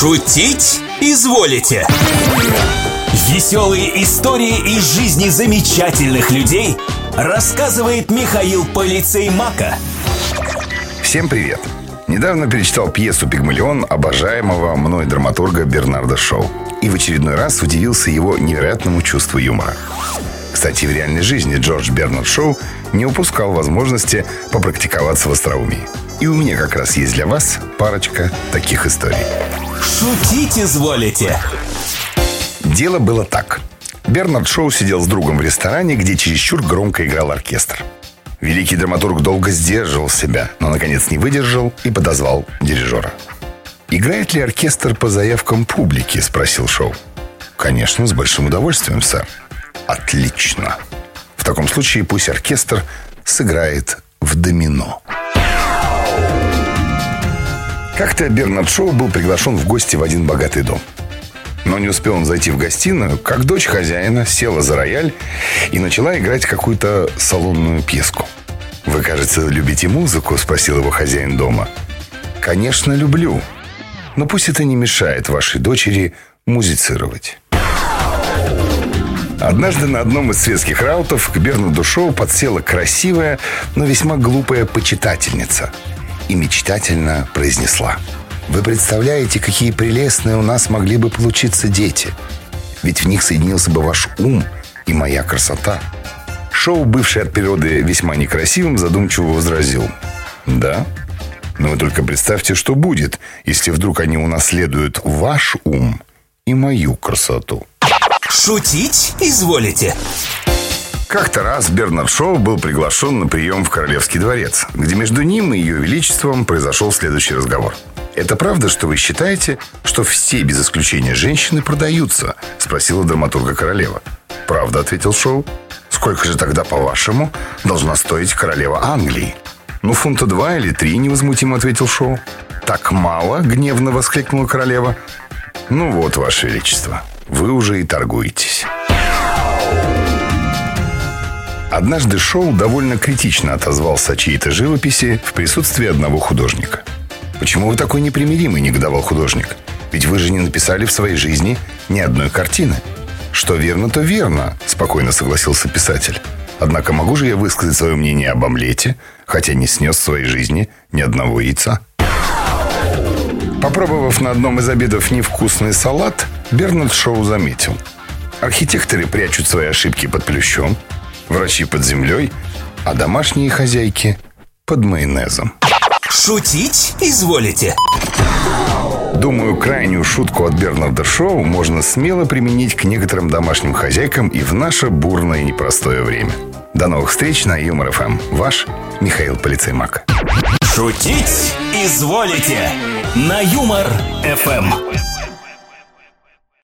Шутить изволите? Веселые истории из жизни замечательных людей рассказывает Михаил Полицей Мака. Всем привет! Недавно перечитал пьесу «Пигмалион» обожаемого мной драматурга Бернарда Шоу. И в очередной раз удивился его невероятному чувству юмора. Кстати, в реальной жизни Джордж Бернард Шоу не упускал возможности попрактиковаться в остроумии. И у меня как раз есть для вас парочка таких историй. Шутить изволите? Дело было так. Бернард Шоу сидел с другом в ресторане, где чересчур громко играл оркестр. Великий драматург долго сдерживал себя, но наконец не выдержал и подозвал дирижера. «Играет ли оркестр по заявкам публики?» – спросил Шоу. «Конечно, с большим удовольствием, сэр». «Отлично. В таком случае пусть оркестр сыграет в домино». Как-то Бернард Шоу был приглашен в гости в один богатый дом. Но не успел он зайти в гостиную, как дочь хозяина села за рояль и начала играть какую-то салонную пьеску. «Вы, кажется, любите музыку?» – спросил его хозяин дома. «Конечно, люблю. Но пусть это не мешает вашей дочери музицировать». Однажды на одном из светских раутов к Бернарду Шоу подсела красивая, но весьма глупая почитательница и мечтательно произнесла – вы представляете, какие прелестные у нас могли бы получиться дети. Ведь в них соединился бы ваш ум и моя красота. Шоу, бывший от природы весьма некрасивым, задумчиво возразил. Да, но вы только представьте, что будет, если вдруг они унаследуют ваш ум и мою красоту. Шутить изволите? Как-то раз Бернард Шоу был приглашен на прием в Королевский дворец, где между ним и ее величеством произошел следующий разговор – «Это правда, что вы считаете, что все без исключения женщины продаются?» – спросила драматурга королева. «Правда», – ответил Шоу. «Сколько же тогда, по-вашему, должна стоить королева Англии?» «Ну, фунта два или три», – невозмутимо ответил Шоу. «Так мало?» – гневно воскликнула королева. «Ну вот, ваше величество, вы уже и торгуетесь». Однажды Шоу довольно критично отозвался о чьей-то живописи в присутствии одного художника – «Почему вы такой непримиримый?» – негодовал художник. «Ведь вы же не написали в своей жизни ни одной картины». «Что верно, то верно», – спокойно согласился писатель. «Однако могу же я высказать свое мнение об омлете, хотя не снес в своей жизни ни одного яйца?» Попробовав на одном из обедов невкусный салат, Бернард Шоу заметил. Архитекторы прячут свои ошибки под плющом, врачи под землей, а домашние хозяйки под майонезом. Шутить изволите? Думаю, крайнюю шутку от Бернарда Шоу можно смело применить к некоторым домашним хозяйкам и в наше бурное и непростое время. До новых встреч на Юмор ФМ. Ваш Михаил Полицеймак. Шутить изволите на Юмор ФМ.